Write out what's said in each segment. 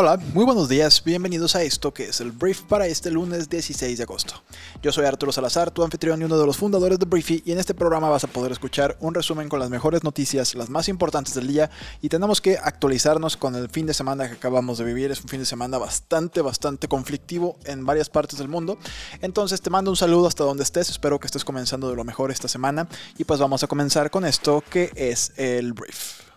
Hola, muy buenos días, bienvenidos a esto que es el Brief para este lunes 16 de agosto. Yo soy Arturo Salazar, tu anfitrión y uno de los fundadores de Briefy, y en este programa vas a poder escuchar un resumen con las mejores noticias, las más importantes del día, y tenemos que actualizarnos con el fin de semana que acabamos de vivir. Es un fin de semana bastante, bastante conflictivo en varias partes del mundo. Entonces te mando un saludo hasta donde estés, espero que estés comenzando de lo mejor esta semana, y pues vamos a comenzar con esto que es el Brief.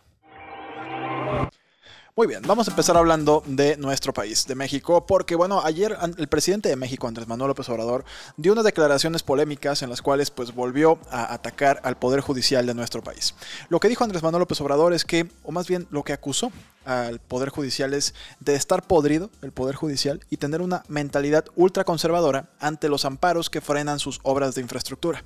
Muy bien, vamos a empezar hablando de nuestro país, de México, porque bueno, ayer el presidente de México, Andrés Manuel López Obrador, dio unas declaraciones polémicas en las cuales pues volvió a atacar al Poder Judicial de nuestro país. Lo que dijo Andrés Manuel López Obrador es que, o más bien lo que acusó al Poder Judicial es de estar podrido, el Poder Judicial, y tener una mentalidad ultraconservadora ante los amparos que frenan sus obras de infraestructura.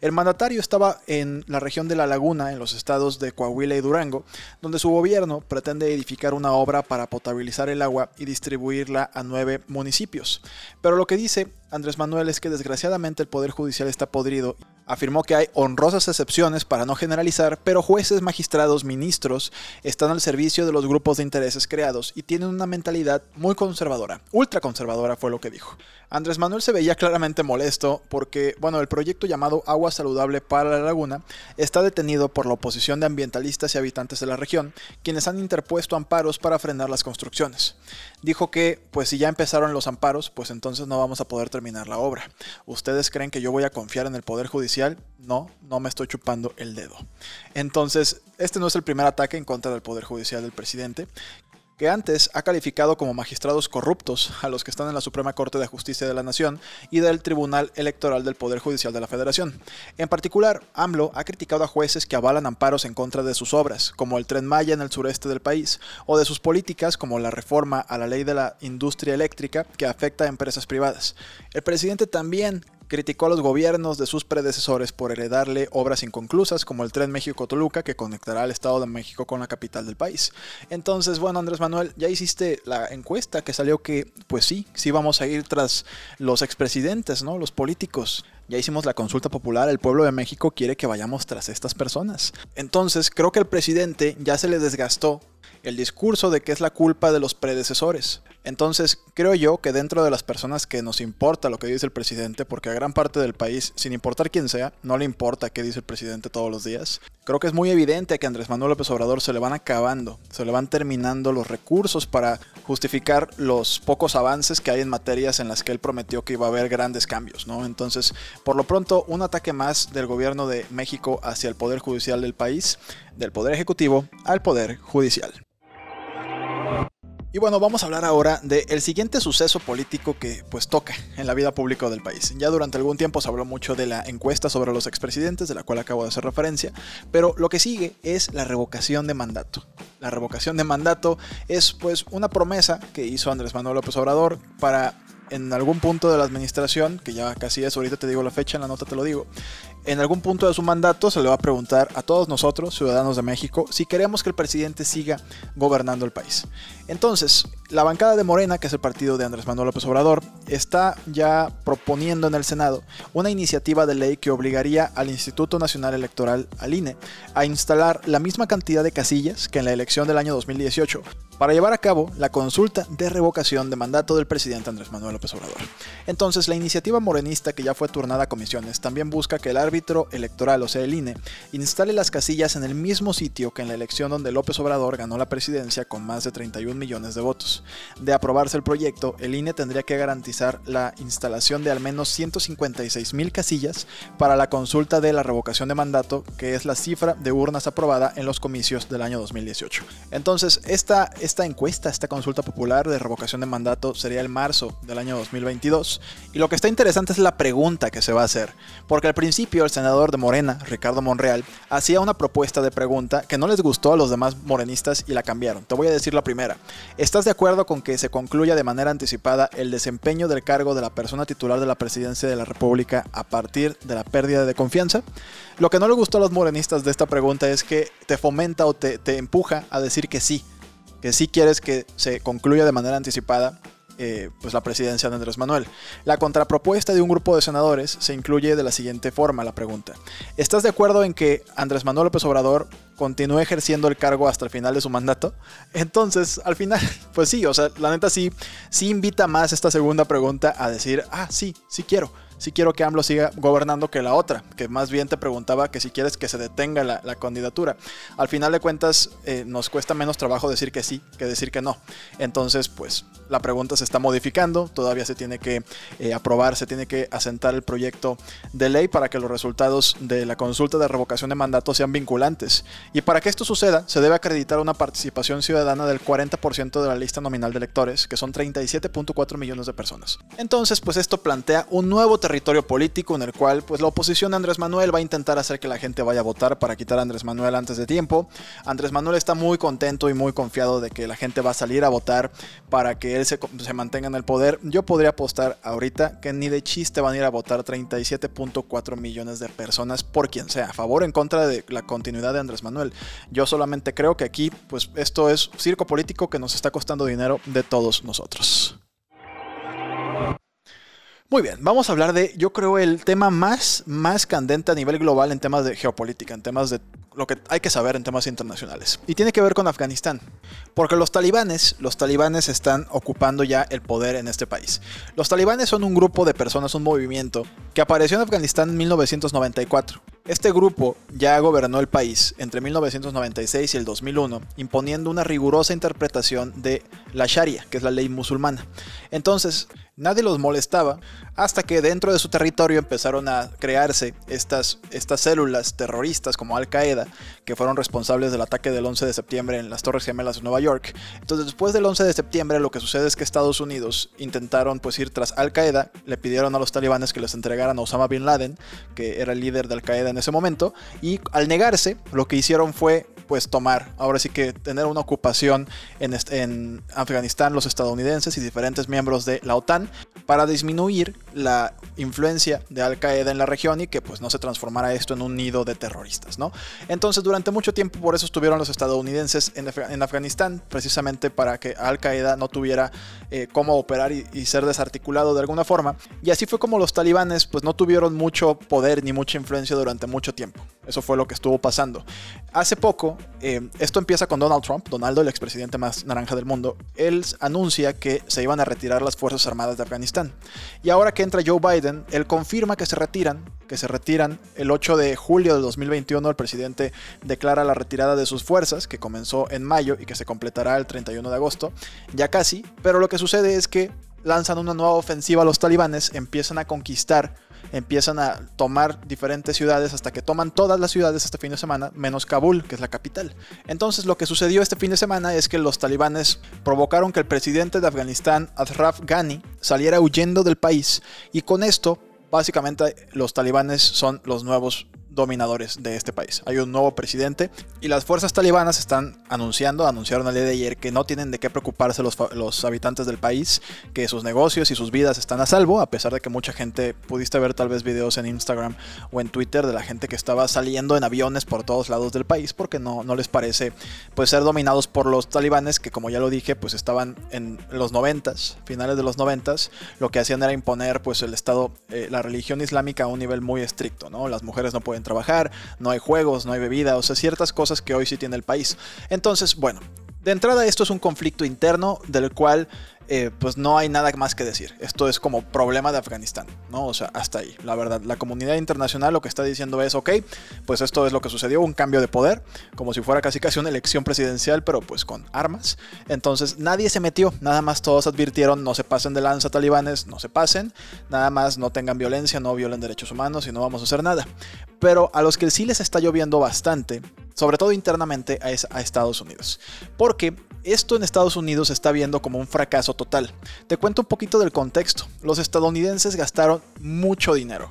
El mandatario estaba en la región de La Laguna, en los estados de Coahuila y Durango, donde su gobierno pretende edificar una obra para potabilizar el agua y distribuirla a nueve municipios. Pero lo que dice Andrés Manuel es que desgraciadamente el Poder Judicial está podrido. Afirmó que hay honrosas excepciones para no generalizar, pero jueces, magistrados, ministros están al servicio de los grupos de intereses creados y tienen una mentalidad muy conservadora, ultra conservadora fue lo que dijo. Andrés Manuel se veía claramente molesto porque, bueno, el proyecto llamado Agua Saludable para la Laguna está detenido por la oposición de ambientalistas y habitantes de la región, quienes han interpuesto amparos para frenar las construcciones. Dijo que, pues si ya empezaron los amparos, pues entonces no vamos a poder terminar la obra. ¿Ustedes creen que yo voy a confiar en el Poder Judicial? No, no me estoy chupando el dedo. Entonces, este no es el primer ataque en contra del Poder Judicial del presidente que antes ha calificado como magistrados corruptos a los que están en la Suprema Corte de Justicia de la Nación y del Tribunal Electoral del Poder Judicial de la Federación. En particular, AMLO ha criticado a jueces que avalan amparos en contra de sus obras, como el tren Maya en el sureste del país, o de sus políticas como la reforma a la ley de la industria eléctrica que afecta a empresas privadas. El presidente también criticó a los gobiernos de sus predecesores por heredarle obras inconclusas como el tren México-Toluca que conectará al Estado de México con la capital del país. Entonces, bueno, Andrés Manuel, ya hiciste la encuesta que salió que, pues sí, sí vamos a ir tras los expresidentes, ¿no? Los políticos. Ya hicimos la consulta popular, el pueblo de México quiere que vayamos tras estas personas. Entonces, creo que el presidente ya se le desgastó el discurso de que es la culpa de los predecesores. Entonces, creo yo que dentro de las personas que nos importa lo que dice el presidente, porque a gran parte del país, sin importar quién sea, no le importa qué dice el presidente todos los días, creo que es muy evidente que a Andrés Manuel López Obrador se le van acabando, se le van terminando los recursos para justificar los pocos avances que hay en materias en las que él prometió que iba a haber grandes cambios, ¿no? Entonces, por lo pronto, un ataque más del gobierno de México hacia el Poder Judicial del país, del Poder Ejecutivo al Poder Judicial. Y bueno, vamos a hablar ahora del siguiente suceso político que pues toca en la vida pública del país. Ya durante algún tiempo se habló mucho de la encuesta sobre los expresidentes, de la cual acabo de hacer referencia, pero lo que sigue es la revocación de mandato. La revocación de mandato es pues una promesa que hizo Andrés Manuel López Obrador para en algún punto de la administración, que ya casi es, ahorita te digo la fecha, en la nota te lo digo, en algún punto de su mandato se le va a preguntar a todos nosotros, ciudadanos de México, si queremos que el presidente siga gobernando el país. Entonces, la bancada de Morena, que es el partido de Andrés Manuel López Obrador, está ya proponiendo en el Senado una iniciativa de ley que obligaría al Instituto Nacional Electoral, al INE, a instalar la misma cantidad de casillas que en la elección del año 2018 para llevar a cabo la consulta de revocación de mandato del presidente Andrés Manuel López Obrador. Entonces, la iniciativa morenista que ya fue turnada a comisiones también busca que el árbitro electoral, o sea el INE, instale las casillas en el mismo sitio que en la elección donde López Obrador ganó la presidencia con más de 31 millones de votos. De aprobarse el proyecto, el INE tendría que garantizar la instalación de al menos 156 mil casillas para la consulta de la revocación de mandato, que es la cifra de urnas aprobada en los comicios del año 2018. Entonces, esta esta encuesta, esta consulta popular de revocación de mandato sería el marzo del año 2022. Y lo que está interesante es la pregunta que se va a hacer, porque al principio el senador de Morena, Ricardo Monreal, hacía una propuesta de pregunta que no les gustó a los demás morenistas y la cambiaron. Te voy a decir la primera. ¿Estás de acuerdo con que se concluya de manera anticipada el desempeño del cargo de la persona titular de la presidencia de la República a partir de la pérdida de confianza? Lo que no le gustó a los morenistas de esta pregunta es que te fomenta o te empuja a decir que sí, que sí quieres que se concluya de manera anticipada eh, pues la presidencia de Andrés Manuel. La contrapropuesta de un grupo de senadores se incluye de la siguiente forma la pregunta. ¿Estás de acuerdo en que Andrés Manuel López Obrador continúe ejerciendo el cargo hasta el final de su mandato? Entonces, al final, pues sí, o sea, la neta sí, sí invita más esta segunda pregunta a decir, ah, sí, sí quiero si quiero que AMLO siga gobernando que la otra, que más bien te preguntaba que si quieres que se detenga la, candidatura. Al final de cuentas, eh, nos cuesta menos trabajo decir que sí que decir que no. Entonces, pues la pregunta se está modificando, todavía se tiene que eh, aprobar, se tiene que asentar el proyecto de ley para que los resultados de la consulta de revocación de mandato sean vinculantes. Y para que esto suceda, se debe acreditar una participación ciudadana del 40% de la lista nominal de electores, que son 37.4 millones de personas. Entonces, pues esto plantea un nuevo territorio territorio político en el cual pues la oposición de Andrés Manuel va a intentar hacer que la gente vaya a votar para quitar a Andrés Manuel antes de tiempo. Andrés Manuel está muy contento y muy confiado de que la gente va a salir a votar para que él se, se mantenga en el poder. Yo podría apostar ahorita que ni de chiste van a ir a votar 37.4 millones de personas por quien sea, a favor o en contra de la continuidad de Andrés Manuel. Yo solamente creo que aquí pues esto es circo político que nos está costando dinero de todos nosotros. Muy bien, vamos a hablar de, yo creo, el tema más, más candente a nivel global en temas de geopolítica, en temas de lo que hay que saber en temas internacionales. Y tiene que ver con Afganistán. Porque los talibanes, los talibanes están ocupando ya el poder en este país. Los talibanes son un grupo de personas, un movimiento, que apareció en Afganistán en 1994. Este grupo ya gobernó el país entre 1996 y el 2001, imponiendo una rigurosa interpretación de la Sharia, que es la ley musulmana. Entonces, nadie los molestaba hasta que dentro de su territorio empezaron a crearse estas, estas células terroristas como Al Qaeda, que fueron responsables del ataque del 11 de septiembre en las Torres Gemelas de Nueva York. Entonces, después del 11 de septiembre, lo que sucede es que Estados Unidos intentaron pues ir tras Al Qaeda, le pidieron a los talibanes que les entregaran a Osama Bin Laden, que era el líder de Al Qaeda en ese momento, y al negarse, lo que hicieron fue pues tomar, ahora sí que tener una ocupación en, en Afganistán los estadounidenses y diferentes miembros de la OTAN para disminuir la influencia de Al Qaeda en la región y que pues no se transformara esto en un nido de terroristas, ¿no? Entonces durante mucho tiempo por eso estuvieron los estadounidenses en, Afganistán, precisamente para que Al Qaeda no tuviera eh, cómo operar y, y, ser desarticulado de alguna forma. Y así fue como los talibanes pues no tuvieron mucho poder ni mucha influencia durante mucho tiempo. Eso fue lo que estuvo pasando. Hace poco, eh, esto empieza con Donald Trump, Donaldo, el expresidente más naranja del mundo. Él anuncia que se iban a retirar las Fuerzas Armadas de Afganistán. Y ahora que entra Joe Biden, él confirma que se retiran, que se retiran el 8 de julio de 2021. El presidente declara la retirada de sus fuerzas, que comenzó en mayo y que se completará el 31 de agosto, ya casi. Pero lo que sucede es que lanzan una nueva ofensiva a los talibanes, empiezan a conquistar empiezan a tomar diferentes ciudades hasta que toman todas las ciudades este fin de semana, menos Kabul, que es la capital. Entonces lo que sucedió este fin de semana es que los talibanes provocaron que el presidente de Afganistán, Ashraf Ghani, saliera huyendo del país y con esto básicamente los talibanes son los nuevos dominadores de este país. Hay un nuevo presidente y las fuerzas talibanas están anunciando, anunciaron el día de ayer que no tienen de qué preocuparse los, los, habitantes del país, que sus negocios y sus vidas están a salvo, a pesar de que mucha gente pudiste ver tal vez videos en Instagram o en Twitter de la gente que estaba saliendo en aviones por todos lados del país porque no, no les parece pues ser dominados por los talibanes que como ya lo dije pues estaban en los noventas, finales de los noventas, lo que hacían era imponer pues el estado, eh, la religión islámica a un nivel muy estricto, ¿no? Las mujeres no pueden trabajar, no hay juegos, no hay bebida, o sea, ciertas cosas que hoy sí tiene el país. Entonces, bueno, de entrada esto es un conflicto interno del cual eh, pues no hay nada más que decir. Esto es como problema de Afganistán, ¿no? O sea, hasta ahí. La verdad, la comunidad internacional lo que está diciendo es, ok, pues esto es lo que sucedió, un cambio de poder, como si fuera casi casi una elección presidencial, pero pues con armas. Entonces nadie se metió, nada más todos advirtieron, no se pasen de lanza talibanes, no se pasen, nada más no tengan violencia, no violen derechos humanos y no vamos a hacer nada. Pero a los que sí les está lloviendo bastante, sobre todo internamente, es a Estados Unidos. Porque esto en Estados Unidos se está viendo como un fracaso total. Te cuento un poquito del contexto. Los estadounidenses gastaron mucho dinero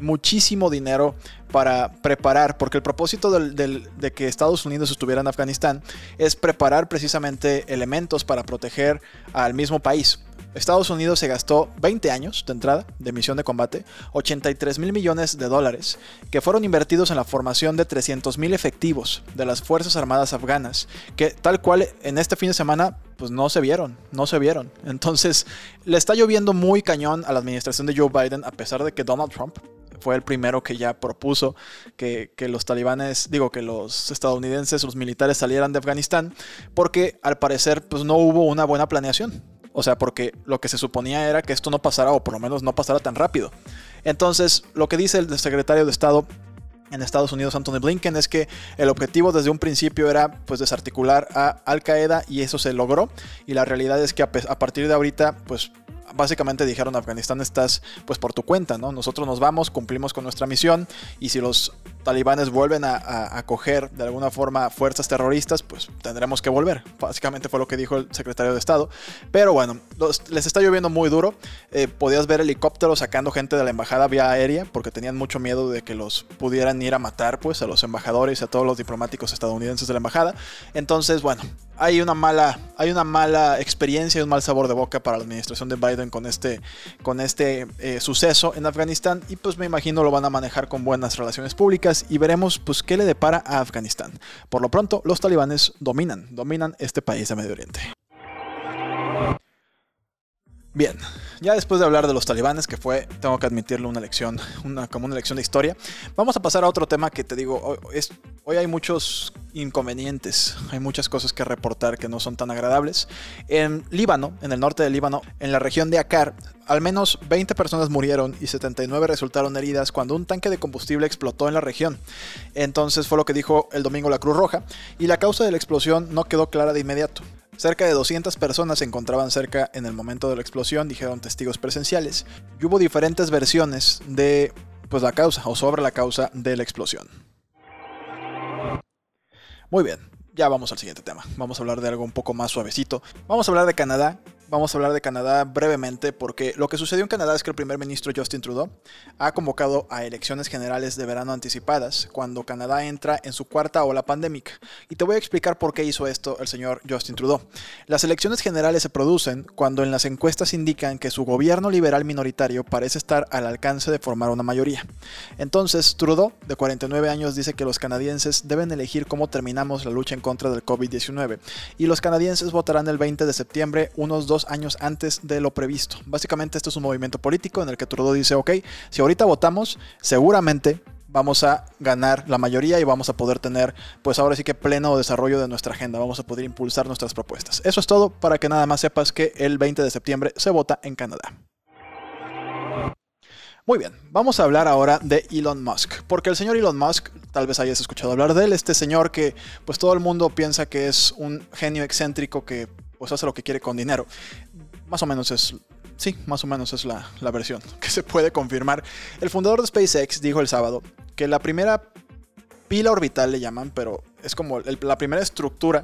muchísimo dinero para preparar, porque el propósito de que Estados Unidos estuviera en Afganistán es preparar precisamente elementos para proteger al mismo país. Estados Unidos se gastó 20 años de entrada de misión de combate, 83 mil millones de dólares, que fueron invertidos en la formación de 300 mil efectivos de las Fuerzas Armadas afganas, que tal cual en este fin de semana pues no se vieron, no se vieron. Entonces le está lloviendo muy cañón a la administración de Joe Biden, a pesar de que Donald Trump fue el primero que ya propuso que, los talibanes, digo que los estadounidenses, los militares salieran de Afganistán, porque al parecer pues no hubo una buena planeación. O sea, porque lo que se suponía era que esto no pasara, o por lo menos no pasara tan rápido. Entonces, lo que dice el secretario de Estado en Estados Unidos, Anthony Blinken, es que el objetivo desde un principio era pues desarticular a Al Qaeda y eso se logró. Y la realidad es que a, partir de ahorita, pues básicamente dijeron Afganistán estás pues por tu cuenta, ¿no? Nosotros nos vamos, cumplimos con nuestra misión y si los talibanes vuelven a, a, de alguna forma fuerzas terroristas, pues tendremos que volver. Básicamente fue lo que dijo el secretario de Estado. Pero bueno, les está lloviendo muy duro. Eh, podías ver helicópteros sacando gente de la embajada vía aérea porque tenían mucho miedo de que los pudieran ir a matar pues a los embajadores y a todos los diplomáticos estadounidenses de la embajada. Entonces, bueno, hay una mala, hay una mala experiencia y un mal sabor de boca para la administración de Biden con este, con este eh, suceso en Afganistán y pues me imagino lo van a manejar con buenas relaciones públicas y veremos pues qué le depara a Afganistán. Por lo pronto, los talibanes dominan, dominan este país de Medio Oriente. Bien, ya después de hablar de los talibanes, que fue, tengo que admitirlo, una lección, una, como una lección de historia, vamos a pasar a otro tema que te digo, hoy, hoy hay muchos inconvenientes, hay muchas cosas que reportar que no son tan agradables. En Líbano, en el norte del Líbano, en la región de Akar, al menos 20 personas murieron y 79 resultaron heridas cuando un tanque de combustible explotó en la región. Entonces fue lo que dijo el domingo la Cruz Roja, y la causa de la explosión no quedó clara de inmediato. Cerca de 200 personas se encontraban cerca en el momento de la explosión, dijeron testigos presenciales, y hubo diferentes versiones de pues, la causa o sobre la causa de la explosión. Muy bien, ya vamos al siguiente tema. Vamos a hablar de algo un poco más suavecito. Vamos a hablar de Canadá vamos a hablar de Canadá brevemente porque lo que sucedió en Canadá es que el primer ministro Justin Trudeau ha convocado a elecciones generales de verano anticipadas cuando Canadá entra en su cuarta ola pandémica. Y te voy a explicar por qué hizo esto el señor Justin Trudeau. Las elecciones generales se producen cuando en las encuestas indican que su gobierno liberal minoritario parece estar al alcance de formar una mayoría. Entonces, Trudeau, de 49 años, dice que los canadienses deben elegir cómo terminamos la lucha en contra del COVID-19 y los canadienses votarán el 20 de septiembre, unos dos años antes de lo previsto. Básicamente esto es un movimiento político en el que Trudeau dice, ok, si ahorita votamos, seguramente vamos a ganar la mayoría y vamos a poder tener, pues ahora sí que pleno desarrollo de nuestra agenda, vamos a poder impulsar nuestras propuestas. Eso es todo para que nada más sepas que el 20 de septiembre se vota en Canadá. Muy bien, vamos a hablar ahora de Elon Musk, porque el señor Elon Musk, tal vez hayas escuchado hablar de él, este señor que pues todo el mundo piensa que es un genio excéntrico que pues hace lo que quiere con dinero. Más o menos es Sí, más o menos es la, versión que se puede confirmar. El fundador de SpaceX dijo el sábado que la primera pila orbital le llaman, pero es como la primera estructura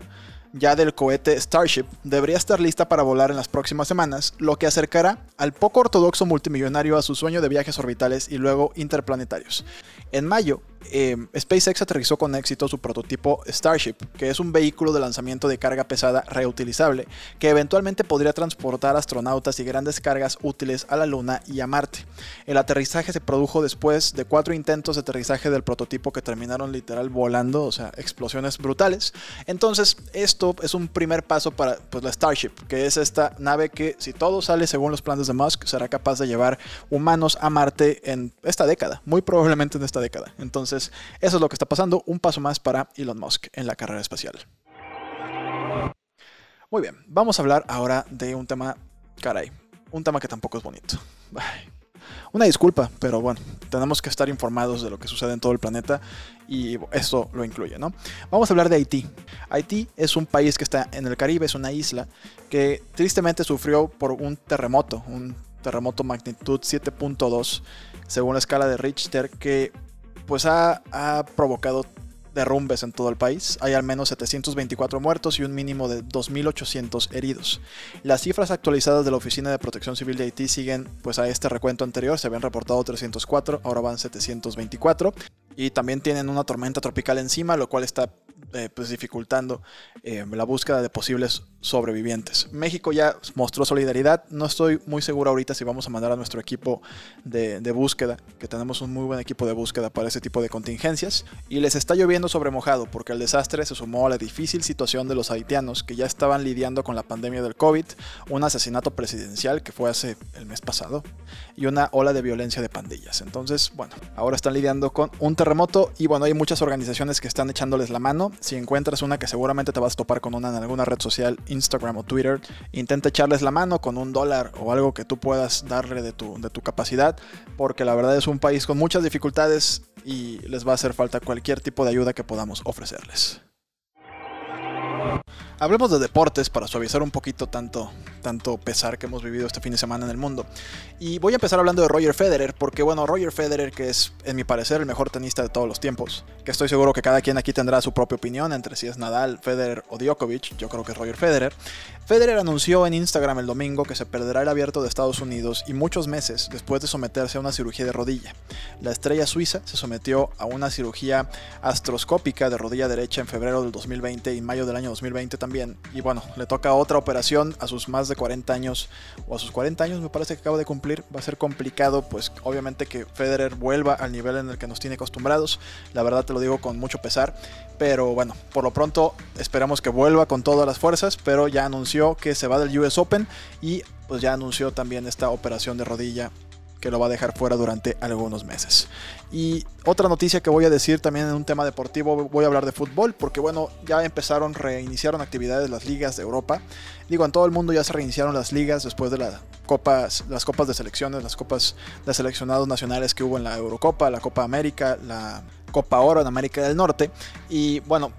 ya del cohete Starship debería estar lista para volar en las próximas semanas, lo que acercará al poco ortodoxo multimillonario a su sueño de viajes orbitales y luego interplanetarios. En mayo, Em, SpaceX aterrizó con éxito su prototipo Starship, que es un vehículo de lanzamiento de carga pesada reutilizable, que eventualmente podría transportar astronautas y grandes cargas útiles a la Luna y a Marte. El aterrizaje se produjo después de cuatro intentos de aterrizaje del prototipo que terminaron literal volando, o sea, explosiones brutales. Entonces, esto es un primer paso para pues, la Starship, que es esta nave que, si todo sale según los planes de Musk, será capaz de llevar humanos a Marte en esta década, muy probablemente en esta década. Entonces, eso es lo que está pasando, un paso más para Elon Musk en la carrera espacial. Muy bien, vamos a hablar ahora de un tema, caray, un tema que tampoco es bonito. Una disculpa, pero bueno, tenemos que estar informados de lo que sucede en todo el planeta y esto lo incluye, ¿no? Vamos a hablar de Haití. Haití es un país que está en el Caribe, es una isla que tristemente sufrió por un terremoto, un terremoto magnitud 7.2 según la escala de Richter que pues ha, provocado derrumbes en todo el país. Hay al menos 724 muertos y un mínimo de 2.800 heridos. Las cifras actualizadas de la Oficina de Protección Civil de Haití siguen pues a este recuento anterior. Se habían reportado 304, ahora van 724. Y también tienen una tormenta tropical encima, lo cual está eh, pues dificultando eh, la búsqueda de posibles sobrevivientes. México ya mostró solidaridad. No estoy muy seguro ahorita si vamos a mandar a nuestro equipo de, búsqueda, que tenemos un muy buen equipo de búsqueda para ese tipo de contingencias. Y les está lloviendo sobre mojado porque el desastre se sumó a la difícil situación de los haitianos que ya estaban lidiando con la pandemia del COVID, un asesinato presidencial que fue hace el mes pasado y una ola de violencia de pandillas. Entonces, bueno, ahora están lidiando con un terremoto y bueno, hay muchas organizaciones que están echándoles la mano si encuentras una que seguramente te vas a topar con una en alguna red social, Instagram o Twitter, intenta echarles la mano con un dólar o algo que tú puedas darle de tu, de tu capacidad, porque la verdad es un país con muchas dificultades y les va a hacer falta cualquier tipo de ayuda que podamos ofrecerles. Hablemos de deportes para suavizar un poquito tanto, tanto pesar que hemos vivido este fin de semana en el mundo. Y voy a empezar hablando de Roger Federer, porque bueno, Roger Federer, que es en mi parecer el mejor tenista de todos los tiempos, que estoy seguro que cada quien aquí tendrá su propia opinión entre si es Nadal, Federer o Djokovic, yo creo que es Roger Federer. Federer anunció en Instagram el domingo que se perderá el abierto de Estados Unidos y muchos meses después de someterse a una cirugía de rodilla. La estrella suiza se sometió a una cirugía astroscópica de rodilla derecha en febrero del 2020 y mayo del año 2020 también. Y bueno, le toca otra operación a sus más de 40 años, o a sus 40 años me parece que acaba de cumplir. Va a ser complicado, pues obviamente que Federer vuelva al nivel en el que nos tiene acostumbrados. La verdad te lo digo con mucho pesar. Pero bueno, por lo pronto esperamos que vuelva con todas las fuerzas, pero ya anunció que se va del US Open y pues ya anunció también esta operación de rodilla que lo va a dejar fuera durante algunos meses. Y otra noticia que voy a decir también en un tema deportivo, voy a hablar de fútbol, porque bueno, ya empezaron, reiniciaron actividades las ligas de Europa. Digo, en todo el mundo ya se reiniciaron las ligas después de las copas, las copas de selecciones, las copas de seleccionados nacionales que hubo en la Eurocopa, la Copa América, la Copa Oro en América del Norte. Y bueno,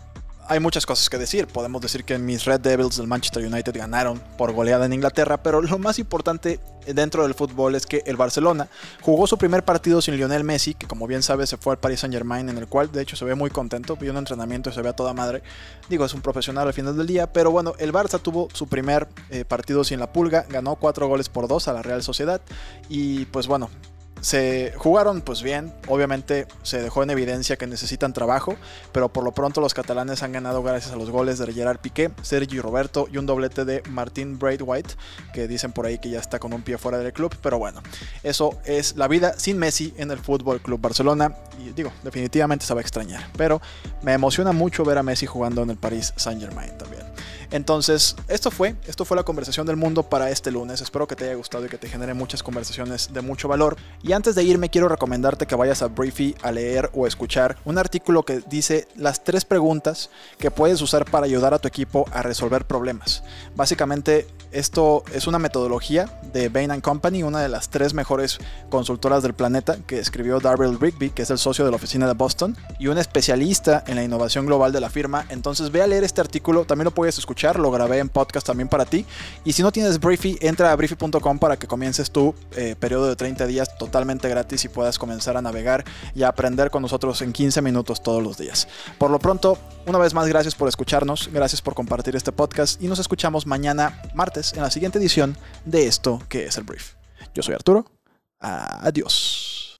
hay muchas cosas que decir. Podemos decir que mis Red Devils del Manchester United ganaron por goleada en Inglaterra, pero lo más importante dentro del fútbol es que el Barcelona jugó su primer partido sin Lionel Messi, que como bien sabe se fue al Paris Saint Germain, en el cual de hecho se ve muy contento, vio un entrenamiento y se ve a toda madre. Digo, es un profesional al final del día, pero bueno, el Barça tuvo su primer eh, partido sin la pulga, ganó 4 goles por 2 a la Real Sociedad y pues bueno, se jugaron pues bien, obviamente se dejó en evidencia que necesitan trabajo, pero por lo pronto los catalanes han ganado gracias a los goles de Gerard Piqué, Sergi Roberto y un doblete de Martín Braithwaite, que dicen por ahí que ya está con un pie fuera del club, pero bueno, eso es la vida sin Messi en el Fútbol Club Barcelona y digo, definitivamente se va a extrañar, pero me emociona mucho ver a Messi jugando en el Paris Saint-Germain también. Entonces, esto fue, esto fue la conversación del mundo para este lunes. Espero que te haya gustado y que te genere muchas conversaciones de mucho valor. Y antes de irme, quiero recomendarte que vayas a Briefy a leer o escuchar un artículo que dice las tres preguntas que puedes usar para ayudar a tu equipo a resolver problemas. Básicamente, esto es una metodología de Bain Company, una de las tres mejores consultoras del planeta, que escribió Darrell Rigby, que es el socio de la oficina de Boston, y un especialista en la innovación global de la firma. Entonces ve a leer este artículo, también lo puedes lo grabé en podcast también para ti. Y si no tienes Briefy, entra a briefy.com para que comiences tu eh, periodo de 30 días totalmente gratis y puedas comenzar a navegar y a aprender con nosotros en 15 minutos todos los días. Por lo pronto, una vez más, gracias por escucharnos, gracias por compartir este podcast y nos escuchamos mañana martes en la siguiente edición de esto que es el brief. Yo soy Arturo. Adiós.